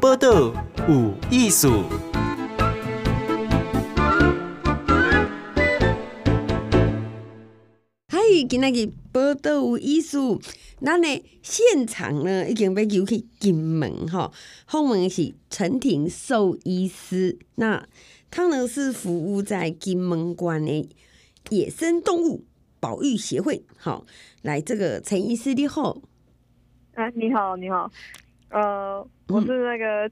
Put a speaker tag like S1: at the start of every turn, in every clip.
S1: 报道有艺术。
S2: 嗨，今仔日报道有艺术，咱呢现场呢已经被邀去金门哈，访问是陈婷兽医师，那他呢是服务在金门关的野生动物保育协会。好，来这个陈医师你好。
S3: 啊，你好，你好，呃，我是那个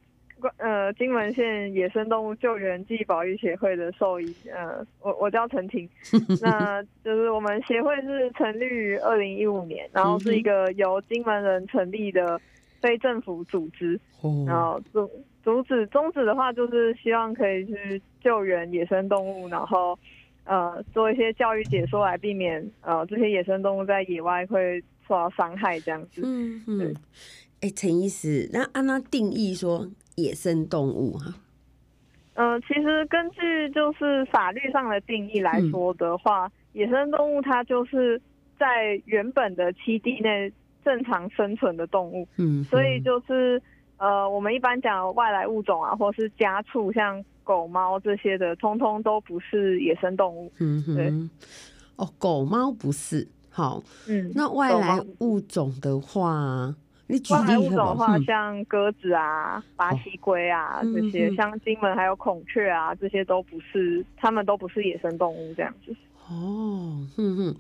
S3: 呃金门县野生动物救援暨保育协会的兽医，呃，我我叫陈婷，那就是我们协会是成立于二零一五年，然后是一个由金门人成立的非政府组织，然后主主旨宗旨的话就是希望可以去救援野生动物，然后呃做一些教育解说来避免呃这些野生动物在野外会。受到伤害这样子，嗯嗯，对，
S2: 哎、欸，陈医师，那按他定义说野生动物哈，
S3: 呃，其实根据就是法律上的定义来说的话，嗯、野生动物它就是在原本的栖地内正常生存的动物，嗯，所以就是呃，我们一般讲外来物种啊，或是家畜，像狗猫这些的，通通都不是野生动物，嗯哼，对，
S2: 哦，狗猫不是。好，嗯，那外来物种的话，你举例外来物种
S3: 的话，像鸽子啊、巴西龟啊、哦、这些，像金门还有孔雀啊，这些都不是，它们都不是野生动物这样子。
S2: 哦，哼哼，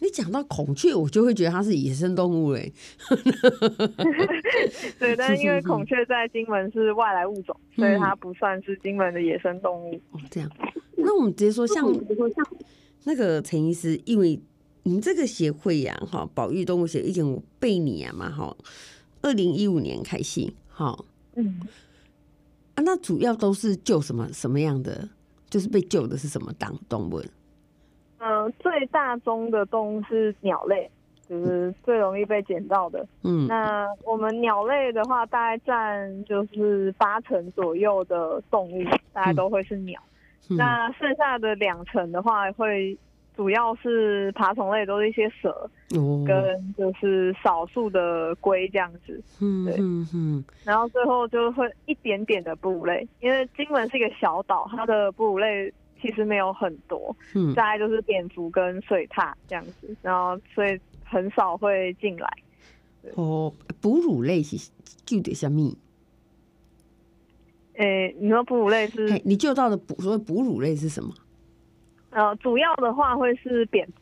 S2: 你讲到孔雀，我就会觉得它是野生动物嘞。
S3: 对，但因为孔雀在金门是外来物种，所以它不算是金门的野生动物。
S2: 哦，这样，那我们直接说像，像那个陈医师，因为。你们这个协会呀，哈，保育动物协会已经有八年嘛，哈，二零一五年开始，哈，嗯，啊，那主要都是救什么什么样的？就是被救的是什么当动物？
S3: 嗯、呃，最大宗的动物是鸟类，就是最容易被捡到的。嗯，那我们鸟类的话，大概占就是八成左右的动物，大概都会是鸟。嗯、那剩下的两成的话会。主要是爬虫类，都是一些蛇，跟就是少数的龟这样子，嗯对，然后最后就会一点点的哺乳类，因为金门是一个小岛，它的哺乳类其实没有很多，嗯，大概就是蝙蝠跟水獭这样子，然后所以很少会进来。
S2: 哦，哺乳类是具体什么？
S3: 诶，你说哺乳类是？
S2: 你救到的哺所谓哺乳类是什么？
S3: 呃，主要的话会是蝙蝠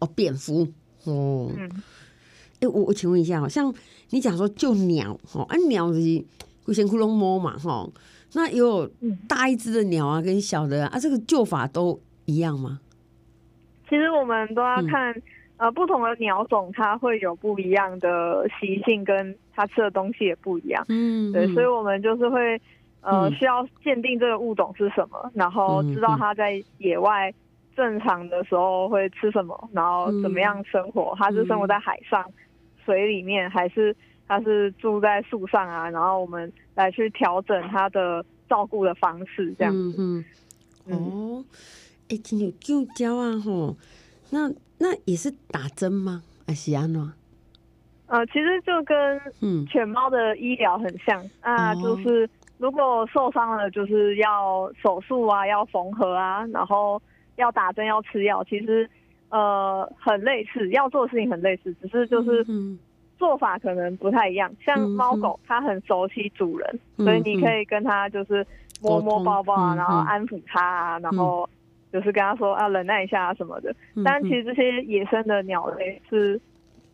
S2: 哦，蝙蝠哦，嗯，哎、欸，我我请问一下，好像你讲说救鸟哦，啊，鸟是会先窟窿摸嘛，哈，那有大一只的鸟啊，跟小的啊，啊，这个救法都一样吗？
S3: 其实我们都要看、嗯、呃不同的鸟种，它会有不一样的习性，跟它吃的东西也不一样，嗯，对，所以我们就是会呃需要鉴定这个物种是什么，然后知道它在野外。正常的时候会吃什么，然后怎么样生活？嗯、它是生活在海上、嗯、水里面，还是它是住在树上啊？然后我们来去调整它的照顾的方式，这样子。嗯嗯、哦，哎、欸，今天就教啊吼，
S2: 那那也是打针吗？还是安怎？
S3: 呃，其实就跟犬猫的医疗很像、嗯、啊，就是如果受伤了，就是要手术啊，要缝合啊，然后。要打针要吃药，其实呃很类似，要做的事情很类似，只是就是做法可能不太一样。像猫狗，它很熟悉主人，所以你可以跟它就是摸摸抱抱啊，然后安抚它啊，然后就是跟它说啊忍耐一下啊什么的。但其实这些野生的鸟类是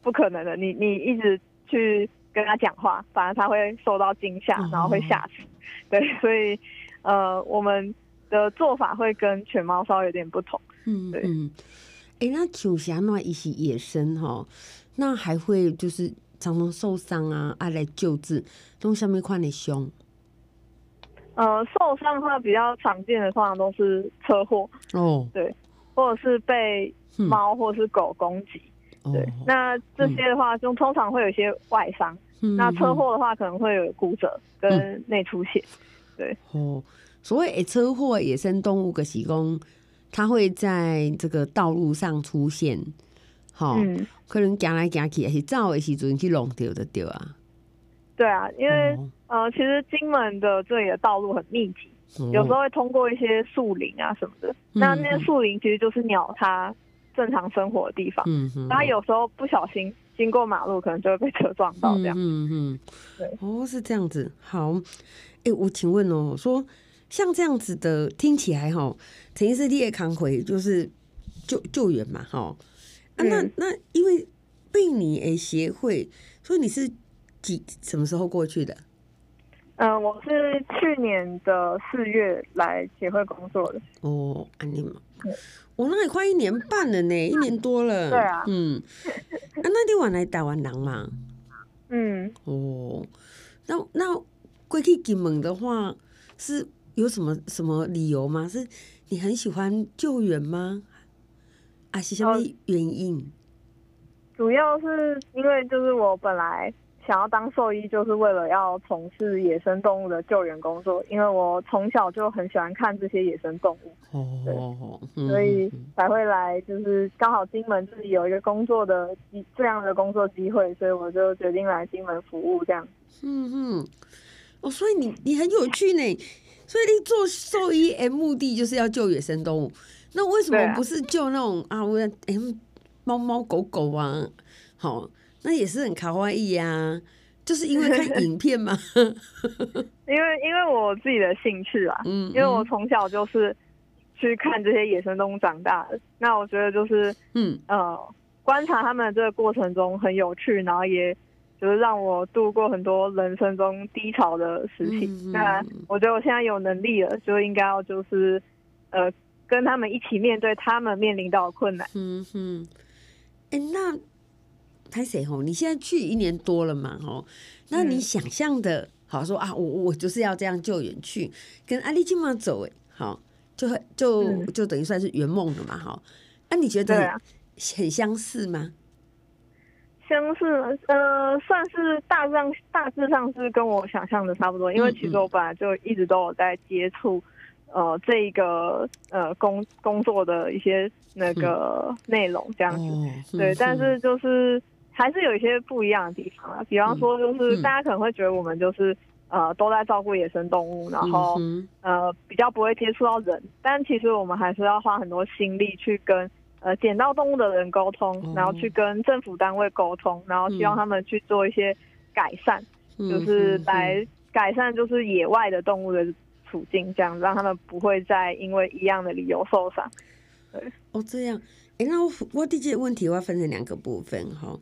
S3: 不可能的，你你一直去跟它讲话，反而它会受到惊吓，然后会吓死。对，所以呃我们。的做法会跟犬猫稍微有点不同，嗯，对，嗯，
S2: 哎、欸，那九侠那一些野生哈，那还会就是常常受伤啊，爱来救治，用下面看的凶。
S3: 呃，受伤的话比较常见的，通常都是车祸。哦，对，或者是被猫或是狗攻击，嗯、对，那这些的话就通常会有一些外伤，嗯、那车祸的话可能会有骨折跟内出血，嗯、对，哦。
S2: 所谓车祸，野生动物的是讲，它会在这个道路上出现，好、嗯，可能行来行去，还是走的时阵去弄掉的掉啊。
S3: 对啊，因为、哦、呃，其实金门的这里的道路很密集，哦、有时候会通过一些树林啊什么的。嗯、那那些树林其实就是鸟它正常生活的地方。嗯嗯。它有时候不小心经过马路，可能就会被车撞到这样。嗯嗯。对。
S2: 哦，是这样子。好，哎、欸，我请问哦，说像这样子的，听起来哈，陈医师你也扛回就是救救援嘛，哈。啊，那那因为贝尼诶协会，所以你是。几什么时候过去的？
S3: 嗯、呃，我是去年的四月来协会工作的。
S2: 哦，安妮嘛，我那也快一年半了呢，一年多了。
S3: 对啊，
S2: 嗯，啊，那你晚来台湾人嘛？
S3: 嗯，
S2: 哦，那那过去金门的话，是有什么什么理由吗？是你很喜欢救援吗？啊，是什么原因？哦、
S3: 主要是因为就是我本来。想要当兽医，就是为了要从事野生动物的救援工作，因为我从小就很喜欢看这些野生动物，对，嗯、所以才会来，就是刚好金门自己有一个工作的这样的工作机会，所以我就决定来金门服务这样。嗯
S2: 嗯，哦，所以你你很有趣呢，所以你做兽医，哎，目的就是要救野生动物，那为什么不是救那种啊？我哎，猫猫狗狗啊，好。那也是很卡哇伊呀，就是因为看影片嘛。
S3: 因为因为我自己的兴趣啊，嗯，因为我从小就是去看这些野生动物长大的。那我觉得就是，嗯呃，观察他们这个过程中很有趣，然后也就是让我度过很多人生中低潮的时期。嗯、那我觉得我现在有能力了，就应该要就是呃跟他们一起面对他们面临到的困难。嗯哼，
S2: 哎、欸、那。拍谁吼？你现在去一年多了嘛吼？那你想象的，好说啊，我我就是要这样救援去，跟阿丽金马走哎，好，就就就等于算是圆梦了嘛哈。那、啊、你觉得很相似吗？
S3: 相似，呃，算是大致上大致上是跟我想象的差不多，因为其实我本来就一直都有在接触呃这一个呃工工作的一些那个内容这样子，哦、对，但是。就是。还是有一些不一样的地方啊，比方说，就是大家可能会觉得我们就是呃都在照顾野生动物，然后呃比较不会接触到人，但其实我们还是要花很多心力去跟呃捡到动物的人沟通，然后去跟政府单位沟通，然后希望他们去做一些改善，就是来改善就是野外的动物的处境，这样让他们不会再因为一样的理由受伤。对，
S2: 哦，这样。哎、欸，那我我第几个问题我要分成两个部分哈。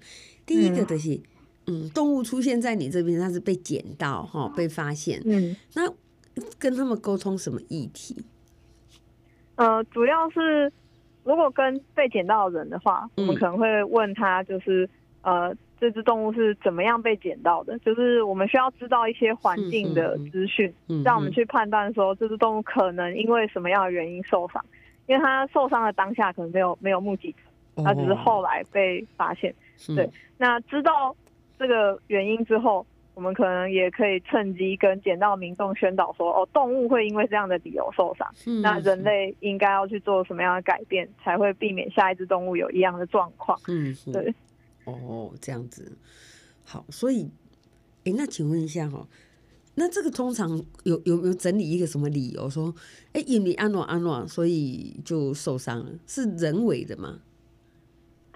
S2: 第一个就是，嗯，嗯，动物出现在你这边，它是被捡到哈，被发现。嗯，那跟他们沟通什么议题？
S3: 呃，主要是如果跟被捡到的人的话，嗯、我们可能会问他，就是呃，这只动物是怎么样被捡到的？就是我们需要知道一些环境的资讯，让我们去判断说这只动物可能因为什么样的原因受伤。因为它受伤的当下可能没有没有目击者，他只是后来被发现。Oh. 对，那知道这个原因之后，我们可能也可以趁机跟捡到民众宣导说：哦，动物会因为这样的理由受伤，是那人类应该要去做什么样的改变，才会避免下一只动物有一样的状况？嗯，对。
S2: 哦，这样子。好，所以，哎，那请问一下哈。那这个通常有有没有整理一个什么理由说，哎，因为安诺安诺，所以就受伤了，是人为的吗？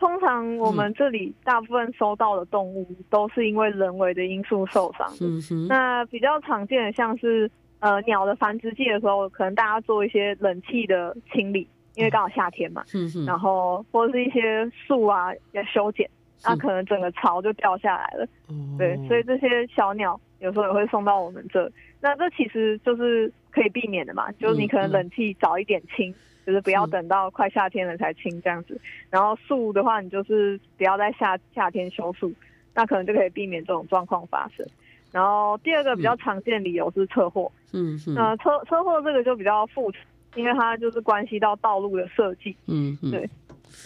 S3: 通常我们这里大部分收到的动物都是因为人为的因素受伤。嗯。那比较常见的像是呃鸟的繁殖季的时候，可能大家做一些冷气的清理，因为刚好夏天嘛。嗯。然后或者是一些树啊要修剪，那可能整个巢就掉下来了。嗯。对，所以这些小鸟。有时候也会送到我们这，那这其实就是可以避免的嘛，就是你可能冷气早一点清，嗯、就是不要等到快夏天了才清这样子。然后树的话，你就是不要在夏夏天修树，那可能就可以避免这种状况发生。然后第二个比较常见的理由是车祸，嗯嗯，那车车祸这个就比较复杂，因为它就是关系到道路的设计，嗯嗯，对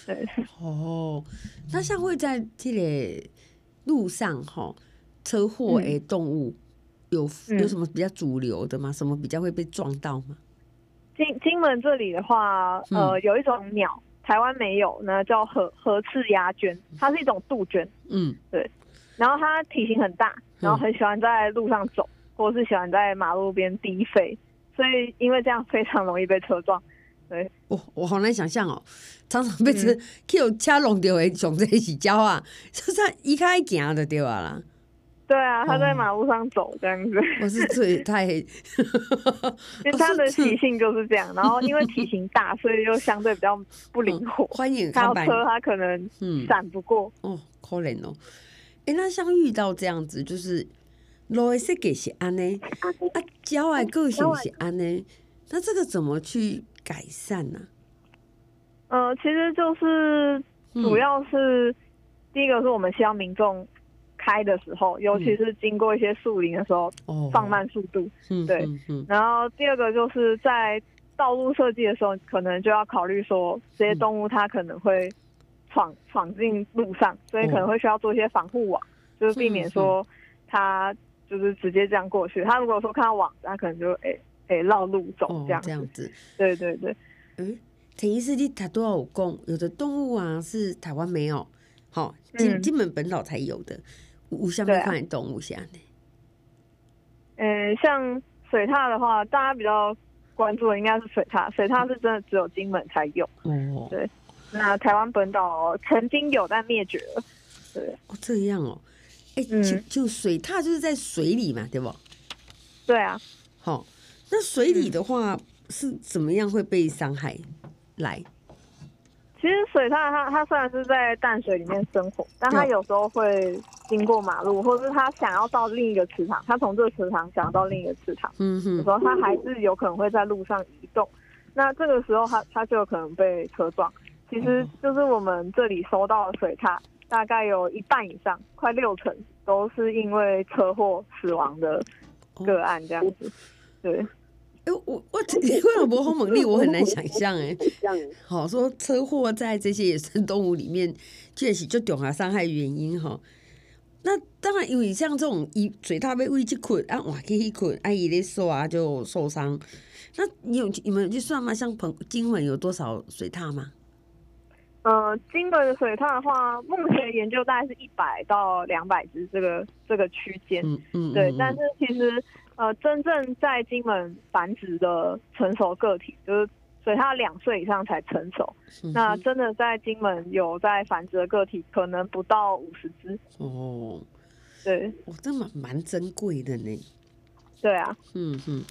S3: 对。
S2: 哦，那像会在这里路上哈。车祸诶，动物有有什么比较主流的吗？什么比较会被撞到吗？
S3: 金金门这里的话，呃，有一种鸟，台湾没有，那叫河河赤鸭鹃，它是一种杜鹃。嗯，对。然后它体型很大，然后很喜欢在路上走，嗯、或者是喜欢在马路边低飞，所以因为这样非常容易被车撞。对，
S2: 我我好难想象哦，常常被车 Q 车弄掉的，熊在一起叫啊，就算一开行就掉啊啦。
S3: 对啊，他在马路上走这样子。
S2: 我是最太，因
S3: 为他的习性就是这样，然后因为体型大，所以就相对比较不灵活。
S2: 欢迎
S3: 看到车，他可能闪不过。
S2: 哦，可怜哦。哎，那像遇到这样子，就是路的设计是安呢，啊，脚的个性是安呢，那这个怎么去改善呢？
S3: 呃，其实就是主要是第一个是我们希望民众。开的时候，尤其是经过一些树林的时候，嗯、放慢速度。嗯、对，嗯嗯、然后第二个就是在道路设计的时候，可能就要考虑说，这些动物它可能会闯闯进路上，所以可能会需要做一些防护网，哦、就是避免说它就是直接这样过去。它如果说看到网子，它可能就诶诶绕路走这样子。哦、这样子。对对对。
S2: 嗯，陈医师，你他都要讲，有的动物啊是台湾没有，好金金门本岛才有的。有什么款动物像呢？
S3: 嗯、呃，像水獭的话，大家比较关注的应该是水獭。水獭是真的只有金门才有。哦。对。那台湾本岛曾经有，但灭绝了。对。
S2: 哦，这样哦。哎、欸，就就水獭就是在水里嘛，对不？
S3: 对啊。
S2: 好，那水里的话、嗯、是怎么样会被伤害？来。
S3: 其实水獭它它虽然是在淡水里面生活，但它有时候会经过马路，或者是他想要到另一个池塘，他从这个池塘想要到另一个池塘，嗯哼，有时候它还是有可能会在路上移动。那这个时候他他就有可能被车撞。其实就是我们这里收到的水獭，大概有一半以上，快六成都是因为车祸死亡的个案这样子，对。
S2: 哎，我我为了博好猛力，我很难想象哎。好说车祸在这些野生动物里面，确实就重大伤害原因哈。那当然，因为像这种以水獭被喂去捆啊，哇，可以捆，阿姨的手啊就受伤。那你有你们有去算吗？像澎金门有多少水獭吗？
S3: 呃，金门的水獭的话，目前研究大概是一百到两百只，这个这个区间。嗯嗯，对，但是其实。呃，真正在金门繁殖的成熟个体，就是所以它两岁以上才成熟。那真的在金门有在繁殖的个体，可能不到五十只。哦，对，
S2: 哦，这蛮蛮珍贵的呢。
S3: 对啊，
S2: 嗯哼。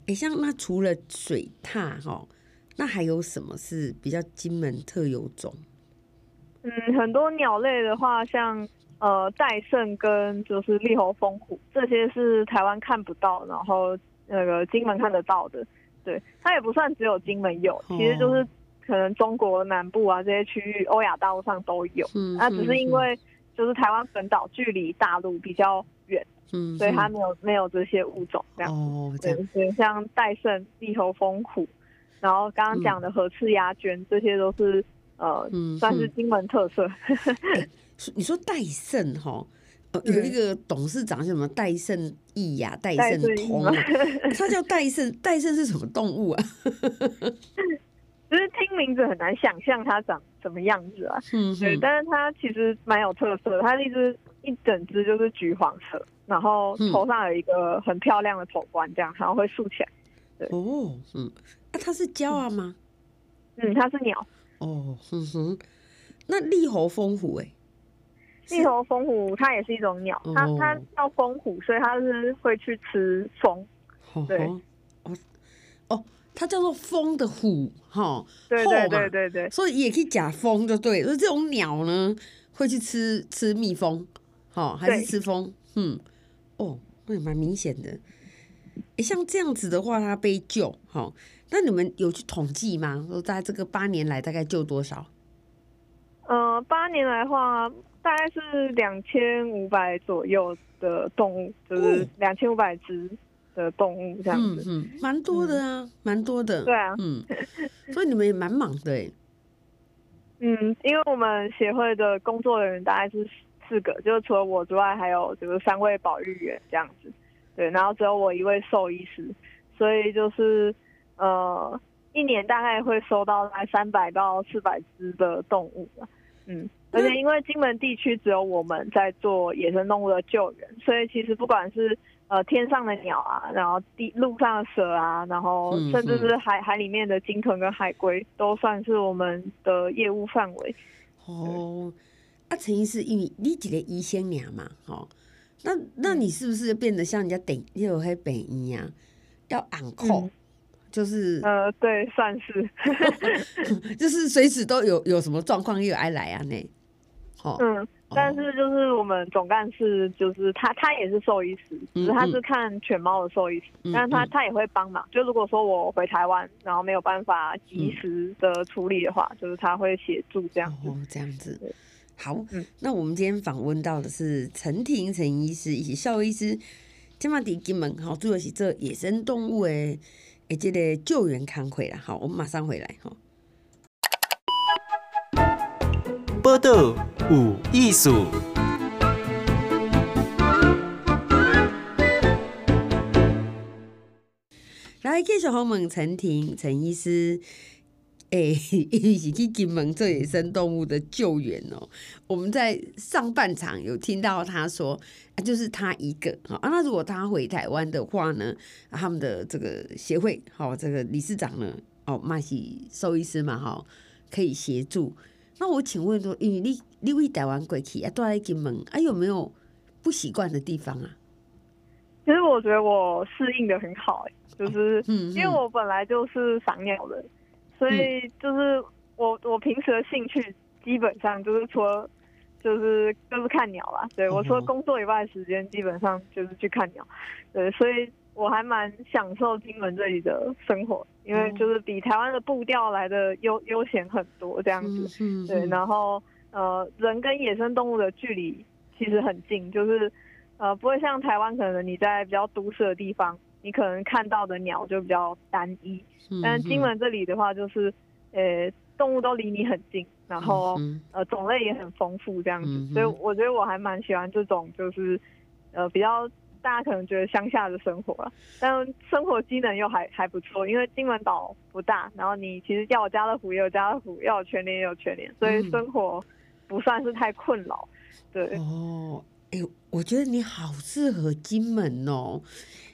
S2: 哎、欸，像那除了水獭哈，那还有什么是比较金门特有种？
S3: 嗯，很多鸟类的话，像。呃，戴胜跟就是栗喉蜂虎，这些是台湾看不到，然后那个金门看得到的。对，它也不算只有金门有，其实就是可能中国南部啊这些区域，欧亚大陆上都有。嗯，那只是因为就是台湾本岛距离大陆比较远，嗯，所以它没有没有这些物种这样。哦，对，像戴胜、地喉蜂虎，然后刚刚讲的河翅鸦鹃，这些都是呃，算是金门特色。
S2: 你说戴胜哈，有一个董事长叫什么戴胜益呀，戴胜通，他叫戴胜，戴胜是什么动物啊？
S3: 就是听名字很难想象它长什么样子啊。嗯，对，但是它其实蛮有特色的，它一只一整只就是橘黄色，然后头上有一个很漂亮的头冠，这样然后会竖起来。对哦，
S2: 嗯，那它是鸟啊吗？
S3: 嗯，它是鸟。
S2: 哦，哼哼，那栗喉蜂虎哎。
S3: 栗喉蜂虎它也是一种鸟，它它叫蜂虎，所以它是会去吃蜂。对，
S2: 哦哦，它叫做蜂的虎哈。
S3: 对对对对对，
S2: 所以也可以假蜂，就对。所以这种鸟呢，会去吃吃蜜蜂，好还是吃蜂？嗯，哦，那也蛮明显的。哎，像这样子的话，它被救好，那你们有去统计吗？说在这个八年来大概救多少？
S3: 呃，八年来的话。大概是两千五百左右的动物，就是两千五百只的动物这样子，嗯，
S2: 蛮、嗯、多的啊，蛮、嗯、多的。
S3: 对啊，
S2: 嗯，所以你们也蛮忙的哎。
S3: 嗯，因为我们协会的工作人员大概是四个，就是除了我之外，还有就是三位保育员这样子。对，然后只有我一位兽医师，所以就是呃，一年大概会收到大概三百到四百只的动物。嗯。而且因为金门地区只有我们在做野生动物的救援，所以其实不管是呃天上的鸟啊，然后地路上的蛇啊，然后甚至是海海里面的鲸豚跟海龟，都算是我们的业务范围。
S2: 哦，啊，陈医师，因为你一个医生娘嘛，哦，那那你是不是变得像人家等又黑北医啊，要按扣？嗯就是
S3: 呃，对，算是，
S2: 就是随时都有有什么状况又爱来啊那？
S3: 哦，嗯，但是就是我们总干事就是他，他也是兽医师，只是他是看犬猫的兽医师，但是他他也会帮忙。就如果说我回台湾，然后没有办法及时的处理的话，嗯、就是他会协助这样子。
S2: 哦，这样子。好，嗯，那我们今天访问到的是陈婷陈医师以及兽医师，今麦在金门好，主要是做野生动物的。哎，这个救援康会啦，好，我们马上回来哈。
S1: 报道有艺术，
S2: 来继续访问陈婷陈医师。哎，一起去金门做野生动物的救援哦。我们在上半场有听到他说，啊，就是他一个啊。那如果他回台湾的话呢，他们的这个协会，好，这个理事长呢，哦，马西兽医师嘛，哈，可以协助。那我请问说，因为你你为台湾过去啊，都在金门啊，有没有不习惯的地方啊？
S3: 其实我觉得我适应的很好，哎，就是因为我本来就是赏鸟的。所以就是我我平时的兴趣基本上就是除了就是就是看鸟啦，对，我除了工作以外的时间基本上就是去看鸟，对，所以我还蛮享受金门这里的生活，因为就是比台湾的步调来的悠悠闲很多这样子，对，然后呃人跟野生动物的距离其实很近，就是呃不会像台湾可能你在比较都市的地方。你可能看到的鸟就比较单一，但是金门这里的话，就是，呃，动物都离你很近，然后呃种类也很丰富这样子，所以我觉得我还蛮喜欢这种，就是呃比较大家可能觉得乡下的生活了，但生活机能又还还不错，因为金门岛不大，然后你其实要有家乐福也有家乐福，要有全年也有全年，所以生活不算是太困扰。对。
S2: 哦，哎，我觉得你好适合金门哦。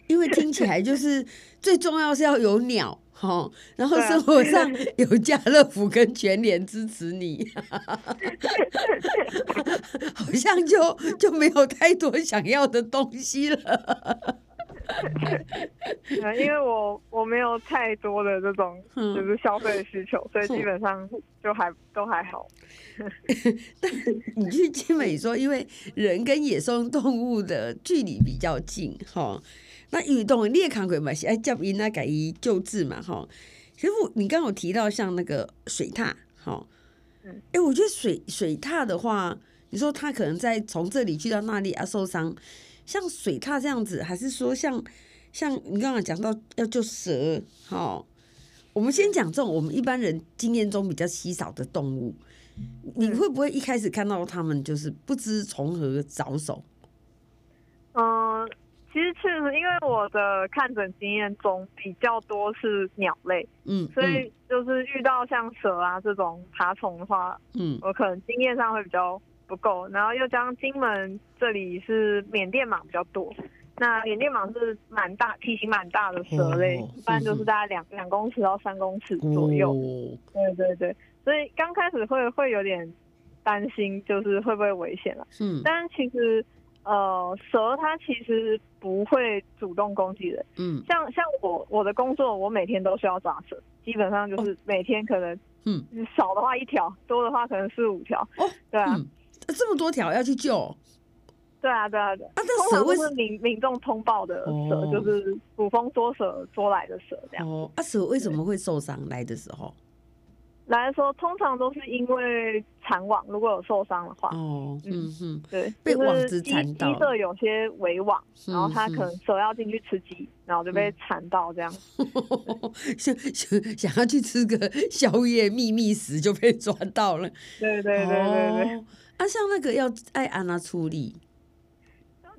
S2: 因为听起来就是最重要是要有鸟哈，然后生活上有家乐福跟全联支持你，好像就就没有太多想要的东西了。
S3: 因为我我没有太多的这种就是消费需求，所以基本上就还都还好。
S2: 但你去金美说，因为人跟野生动物的距离比较近哈。那运动你也看过嘛？是爱叫因那改伊救治嘛？吼，其实我你刚刚有提到像那个水獭，哈，嗯，哎、欸，我觉得水水獭的话，你说它可能在从这里去到那里啊受伤，像水獭这样子，还是说像像你刚刚讲到要救蛇，哈，我们先讲这种我们一般人经验中比较稀少的动物，你会不会一开始看到他们就是不知从何着手？
S3: 嗯。其实确实，因为我的看诊经验中比较多是鸟类，嗯，所以就是遇到像蛇啊这种爬虫的话，嗯，我可能经验上会比较不够。然后又加上金门这里是缅甸蟒比较多，那缅甸蟒是蛮大体型蛮大的蛇类，哦、一般就是大概两两公尺到三公尺左右。哦、对对对，所以刚开始会会有点担心，就是会不会危险了。嗯，但其实。呃，蛇它其实不会主动攻击人。嗯，像像我我的工作，我每天都需要抓蛇，基本上就是每天可能，嗯，少的话一条，多的话可能四五条。哦，对啊，
S2: 嗯、这么多条要去救。
S3: 对啊，对啊，对啊。啊，这蛇是民民众通报的蛇，哦、就是捕风捉蛇捉来的蛇这样。
S2: 哦，啊，蛇为什么会受伤来的时候？
S3: 来说，通常都是因为缠网，如果有受伤的话，
S2: 哦，嗯哼，
S3: 对，
S2: 被网子缠到，
S3: 鸡舍有些围网，然后它可能蛇要进去吃鸡，然后就被缠到这样，
S2: 想想想要去吃个宵夜秘密时就被抓到了，
S3: 对对对对对，
S2: 啊，像那个要爱安娜处理，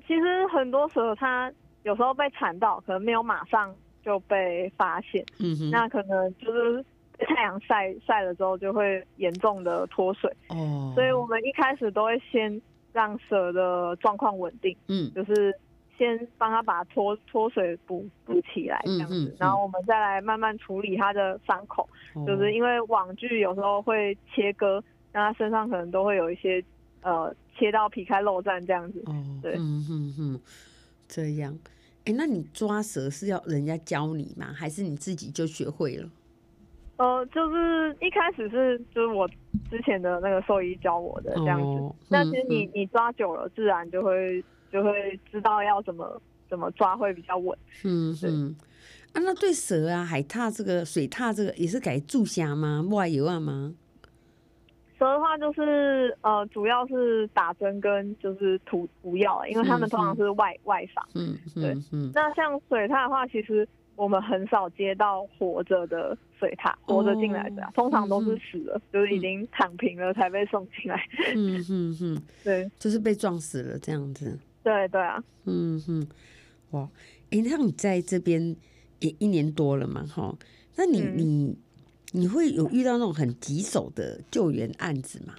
S3: 其实很多时候它有时候被缠到，可能没有马上就被发现，嗯哼，那可能就是。太阳晒晒了之后就会严重的脱水。哦，所以我们一开始都会先让蛇的状况稳定，嗯，就是先帮它把脱脱水补补起来这样子，嗯嗯嗯，然后我们再来慢慢处理它的伤口，哦，就是因为网具有时候会切割，那它身上可能都会有一些呃切到皮开肉绽这样子。哦，对，嗯嗯
S2: 嗯，这样。哎、欸，那你抓蛇是要人家教你吗？还是你自己就学会了？
S3: 呃，就是一开始是就是我之前的那个兽医教我的这样子，哦嗯、但其实你你抓久了，自然就会就会知道要怎么怎么抓会比较稳。嗯嗯。
S2: 啊，那对蛇啊，海獭这个水獭这个也是改注虾吗？外油啊吗？
S3: 蛇的话就是呃，主要是打针跟就是涂涂药，因为他们通常是外、嗯、外伤。嗯，对。嗯，那像水獭的话，其实我们很少接到活着的水獭，活着进来的、通常都是死了，嗯、就是已经躺平了才被送进来。嗯
S2: 嗯嗯，对，就是被撞死了这样子。
S3: 对对啊。
S2: 嗯嗯，哇，哎、欸，那你在这边也一年多了嘛？哈，那你、嗯、你。你会有遇到那种很棘手的救援案子吗？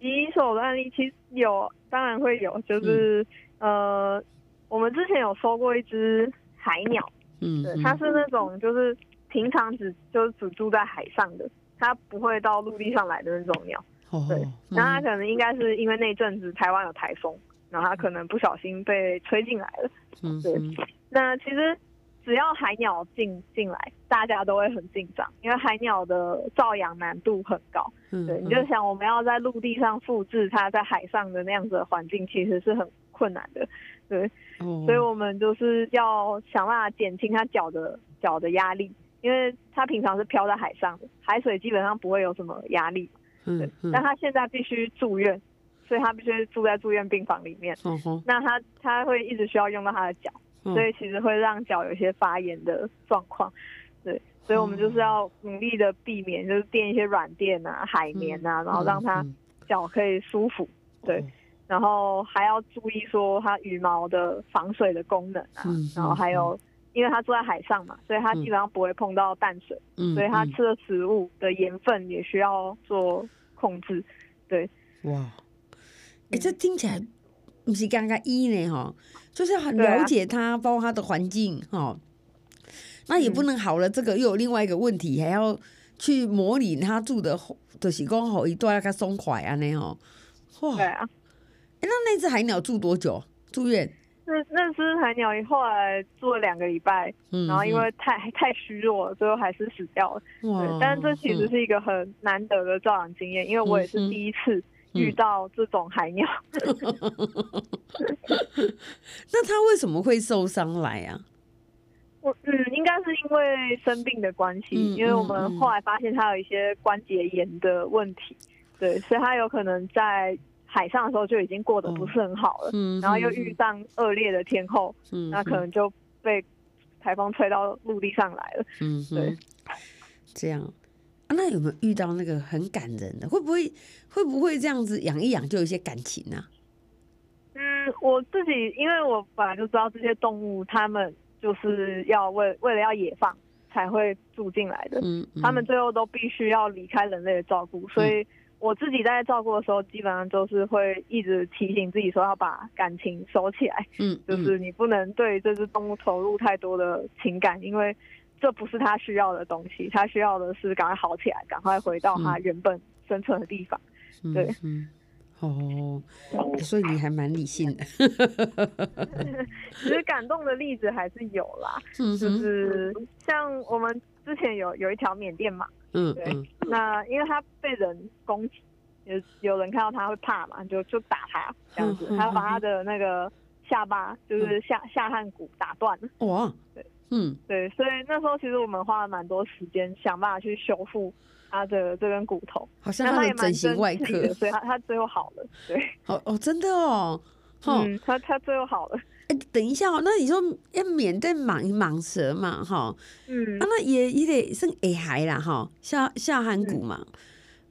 S3: 棘手的案例其实有，当然会有，就是、嗯、呃，我们之前有收过一只海鸟，嗯，对，它是那种就是平常只就是只住在海上的，它不会到陆地上来的那种鸟，哦、对，那它可能应该是因为那阵子台湾有台风，然后它可能不小心被吹进来了，嗯，对，那其实。只要海鸟进进来，大家都会很紧张，因为海鸟的照养难度很高。嗯，对，你就想我们要在陆地上复制它在海上的那样子的环境，其实是很困难的。对，嗯，所以我们就是要想办法减轻他脚的脚的压力，因为他平常是漂在海上的，海水基本上不会有什么压力。嗯，但他现在必须住院，所以他必须住在住院病房里面。那他他会一直需要用到他的脚。所以其实会让脚有一些发炎的状况，对，所以我们就是要努力的避免，就是垫一些软垫啊、海绵啊，然后让他脚可以舒服，对，然后还要注意说它羽毛的防水的功能啊，然后还有，因为它住在海上嘛，所以它基本上不会碰到淡水，所以它吃的食物的盐分也需要做控制，对，哇，
S2: 哎、欸，这听起来不是刚刚一呢哈。就是很了解它，啊、包括它的环境哈。那也不能好了，这个又有另外一个问题，还要去模拟它住的，就是讲好一段要它松快啊那哦。哇，对啊。那那只海鸟住多久住院？
S3: 那那只海鸟后来住了两个礼拜，嗯、然后因为太 太虚弱了，最后还是死掉了。哇对，但是这其实是一个很难得的照养经验，因为我也是第一次。遇到这种海鸟
S2: 那它为什么会受伤来啊？
S3: 我嗯，应该是因为生病的关系，嗯、因为我们后来发现它有一些关节炎的问题，嗯、对，所以它有可能在海上的时候就已经过得不是很好了，嗯、然后又遇上恶劣的天候，嗯、那可能就被台风吹到陆地上来了，嗯，对，
S2: 这样。啊、那有没有遇到那个很感人的？会不会会不会这样子养一养就有一些感情呢、啊？
S3: 嗯，我自己因为我本来就知道这些动物，它们就是要为为了要野放才会住进来的。嗯，嗯他们最后都必须要离开人类的照顾，所以我自己在照顾的时候，基本上就是会一直提醒自己说要把感情收起来。嗯，嗯 就是你不能对这只动物投入太多的情感，因为。这不是它需要的东西，它需要的是赶快好起来，赶快回到它原本生存的地方。嗯、对，嗯，哦，
S2: 所以你还蛮理性的。
S3: 其实感动的例子还是有啦，就是像我们之前有有一条缅甸马，嗯，对，那因为他被人攻击，有有人看到他会怕嘛，就就打他这样子，他把他的那个下巴就是下下颌骨打断。了。哇，对。嗯，对，所以那时候其实我们花了蛮多时间想办法去修复他的这根骨头，
S2: 好像他的整形外科，
S3: 所以他他最后好了。对，
S2: 哦哦，真的哦，
S3: 嗯，他他最后好了。
S2: 哎，等一下哦，那你说要缅甸蟒蟒蛇嘛，哈，嗯，啊，那也也得算下海啦，哈，下下颌骨嘛，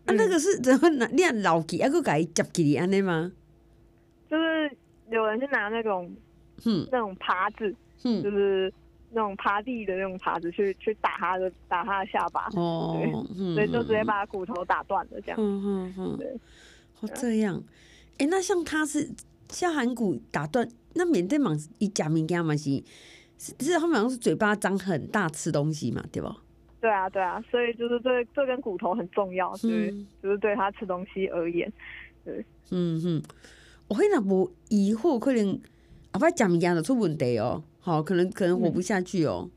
S2: 啊，那个是 怎么拿？你要老起，还佫给夹起安尼吗？
S3: 就是有人是拿那种，嗯，那种耙子，嗯，就是。那种耙地的那种耙子去去打他的打他的下巴。
S2: 哦，
S3: 对
S2: 嗯
S3: 所以就直接把骨头打断了这样。
S2: 嗯嗯嗯，
S3: 对，
S2: 哦这样，哎、那像他是下颌骨打断，那缅甸蟒一假物件嘛是，是是他们好像是嘴巴张很大吃东西嘛，对吧？
S3: 对啊，对啊，所以就是这这根骨头很重要，对，
S2: 嗯
S3: 就是对它吃东西而言，对，
S2: 嗯哼，我会那无疑惑，可能后摆食物件就出问题哦、好，可能可能活不下去哦、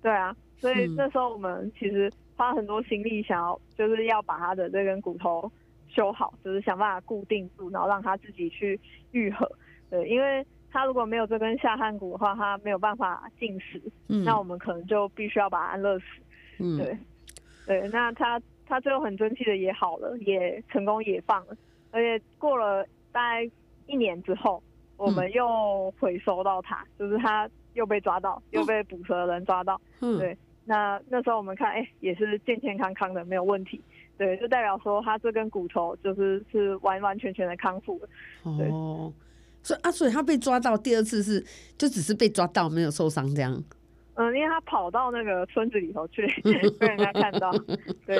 S3: 对啊，所以
S2: 嗯。
S3: 那时候我们其实花很多心力，想要就是要把它的这根骨头修好，就是想办法固定住，然后让它自己去愈合。对，因为它如果没有这根下颌骨的话，它没有办法进食，
S2: 嗯，
S3: 那我们可能就必须要把它安乐死。
S2: 嗯
S3: 对，对，那它它最后很争气的也好了，也成功也放了，而且过了大概一年之后，我们又回收到它，就是它又被抓到，又被捕蛇的人抓到。
S2: 嗯
S3: 对，那那时候我们看，哎、也是健健康康的，没有问题。对，就代表说他这根骨头就是是完完全全的康复了。
S2: 哦，所以啊，所以他被抓到第二次是就只是被抓到，没有受伤这样。
S3: 嗯，因为他跑到那个村子里头去，被人家看到。对，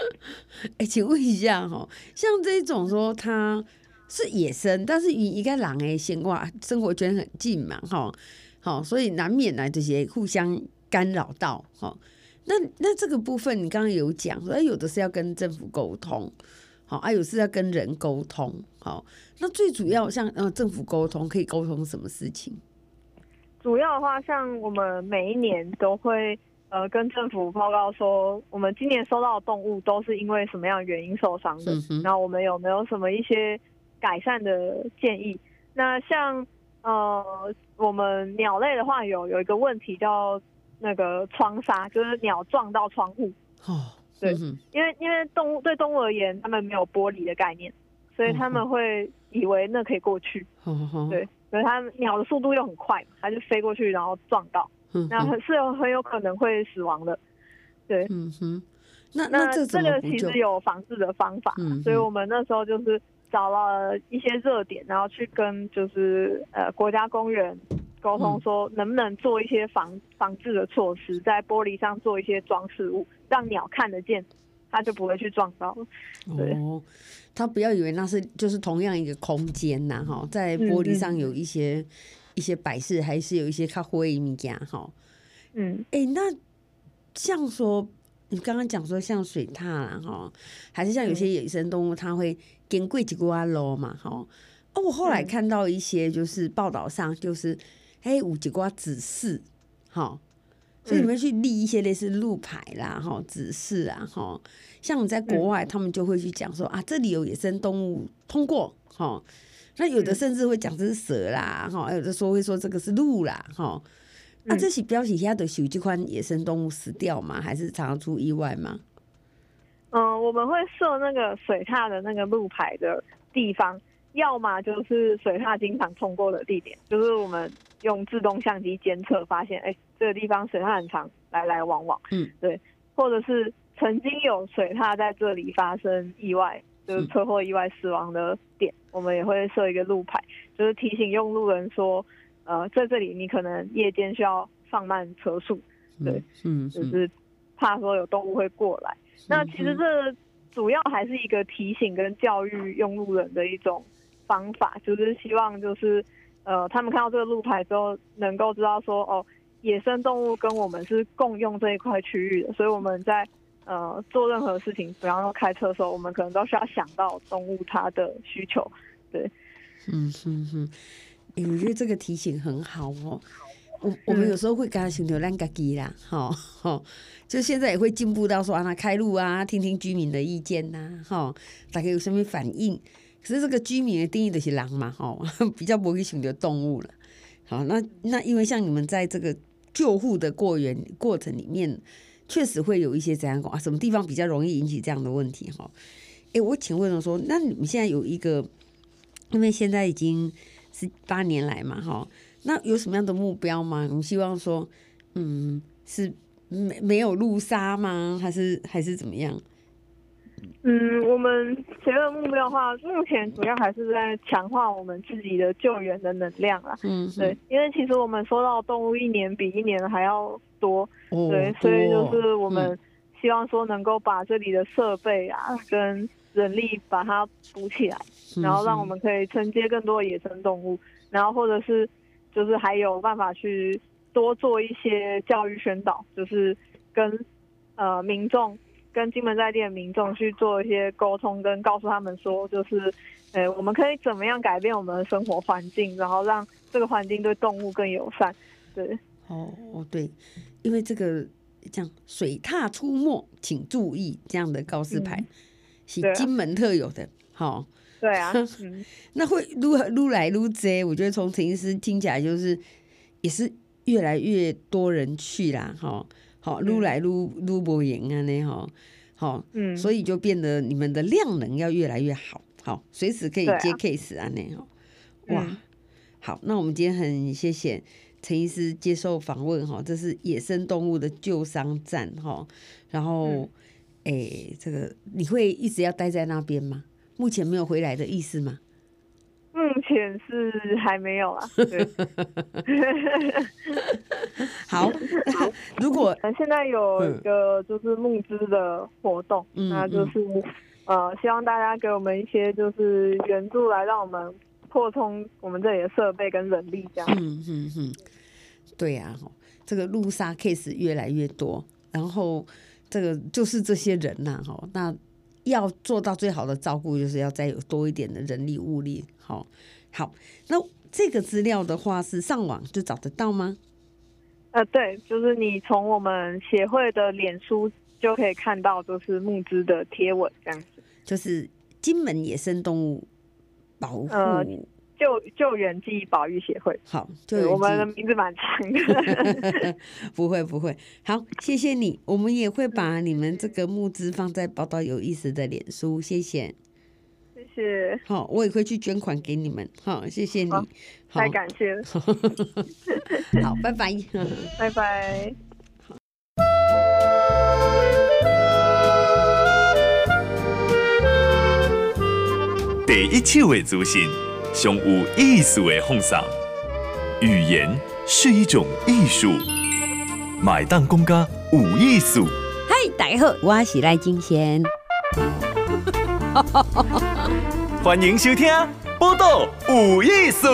S2: 哎、请问一下哈，像这种说他是野生，但是与一个狼诶生活生活圈很近嘛，哈，好，所以难免呢这些互相干扰到哈。那那这个部分你刚刚有讲说，哎，有的是要跟政府沟通，好，啊，有是要跟人沟通，好，那最主要像呃政府沟通可以沟通什么事情？
S3: 主要的话，像我们每一年都会呃跟政府报告说，我们今年收到的动物都是因为什么样的原因受伤的，
S2: 嗯
S3: 然后我们有没有什么一些改善的建议？那像呃我们鸟类的话有，有有一个问题叫那个窗纱，就是鸟撞到窗户，
S2: 哦，
S3: 对
S2: 嗯
S3: 因为因为动物对动物而言，它们没有玻璃的概念，所以他们会以为那可以过去，对，所以它鸟的速度又很快，它就飞过去然后撞到。
S2: 嗯
S3: 那很是有很有可能会死亡的，对。
S2: 嗯哼，那
S3: 那
S2: 这
S3: 个其实有防治的方法，
S2: 嗯
S3: 所以我们那时候就是找了一些热点，然后去跟就是呃国家公园沟通，说能不能做一些防防治的措施，在玻璃上做一些装饰物，让鸟看得见，它就不会去撞到。对。
S2: 哦，他不要以为那是就是同样一个空间呐，哈，在玻璃上有一些、一些摆饰，还是有一些咖灰的物件哈。
S3: 嗯。
S2: 哎、那像说你刚刚讲说像水獭啦哈，还是像有些野生动物，它会经过一寡路嘛哈。哦，我后来看到一些就是报道上就是，哎，有一寡指示，哈。所以你们去立一些类似路牌啦，哈，指示啊，哈，像你在国外，他们就会去讲说啊，这里有野生动物通过，哈，那有的甚至会讲这是蛇啦，哈，有的说会说这个是鹿啦，哈，那这是标题下的有这款野生动物死掉吗？还是常常出意外吗？
S3: 嗯、呃，我们会设那个水獭的那个路牌的地方，要么就是水獭经常通过的地点，就是我们用自动相机监测发现，哎、欸，这个地方水獭很常来来往往，
S2: 嗯，
S3: 对，或者是曾经有水獭在这里发生意外，就是车祸意外死亡的点，我们也会设一个路牌，就是提醒用路人说，呃，在这里你可能夜间需要放慢车速，对，
S2: 嗯，
S3: 就是怕说有动物会过来。那其实这主要还是一个提醒跟教育用路人的一种方法，就是希望就是呃，他们看到这个路牌之后，能够知道说哦，野生动物跟我们是共用这一块区域的，所以我们在呃做任何事情，比方说开车的时候，我们可能都需要想到动物它的需求。对，
S2: 嗯哼哼，欸，我觉得这个提醒很好哦。我我们有时候会跟他寻求烂嘎机啦，哈、嗯、哈，就现在也会进步到说让他开路啊，听听居民的意见呐，哈，大家有什么反应？可是这个居民的定义就是狼嘛，哈，比较不会寻求动物了。好，那那因为像你们在这个救护的过程过程里面，确实会有一些怎样讲啊，什么地方比较容易引起这样的问题？哈，哎，我请问说，那你们现在有一个，因为现在已经是八年来嘛，哈。那有什么样的目标吗？我们希望说，嗯，是没没有路杀吗？还是还是怎么样？
S3: 嗯，我们前面的目标的话，目前主要还是在强化我们自己的救援的能量啦。
S2: 嗯，
S3: 对，因为其实我们收到动物一年比一年还要多，哦、对，所以就是我们希望说能够把这里的设备啊跟人力把它补起来，然后让我们可以承接更多的野生动物，然后或者是就是还有办法去多做一些教育宣导，就是跟呃民众。跟金门在地的民众去做一些沟通，跟告诉他们说，就是，呃，我们可以怎么样改变我们的生活环境，然后让这个环境对动物更友善。对，
S2: 哦哦对，因为这个这样水獭出没，请注意这样的告示牌，嗯、是金门特有的。好，
S3: 对啊，
S2: 嗯、那会撸撸来撸这，我觉得从陈医师听起来就是也是越来越多人去啦，哈。好，撸来撸撸不赢啊，呢哈，好，嗯，所以就变得你们的量能要越来越好，好，随时可以接 case 啊，呢哈，哇，嗯、好，那我们今天很谢谢陈医师接受访问哈，这是野生动物的救伤站哈，然后，哎、嗯。欸，这个你会一直要待在那边吗？目前没有回来的意思吗？
S3: 目前是还没有啊。对
S2: 好，如果
S3: 现在有一个就是募资的活动，嗯、那就是、嗯、呃，希望大家给我们一些就是援助，来让我们扩充我们这里的设备跟人力，这样。
S2: 嗯嗯嗯，对呀、啊，这个路杀 case 越来越多，然后这个就是这些人呐，哈，那要做到最好的照顾，就是要再有多一点的人力物力。好，好，那这个资料的话是上网就找得到吗？
S3: 呃，对，就是你从我们协会的脸书就可以看到，就是募资的贴文这样子。
S2: 就是金门野生动物保护、呃、
S3: 救救援记忆保育协会。
S2: 好，
S3: 对，我们的名字蛮长的。
S2: 不会不会，好，谢谢你。我们也会把你们这个募资放在宝岛有意思的脸书，谢谢。
S3: 谢谢。
S2: 好，我也会去捐款给你们。好，谢谢你。好，
S3: 太感谢了。
S2: 好，拜拜。
S3: 拜拜。
S4: 第一手的资讯，上有意思的奉上。语言是一种艺术，买单公家有意思。
S2: 嗨，大家好，我是赖金贤。
S4: 欢迎收听《报道有意思》。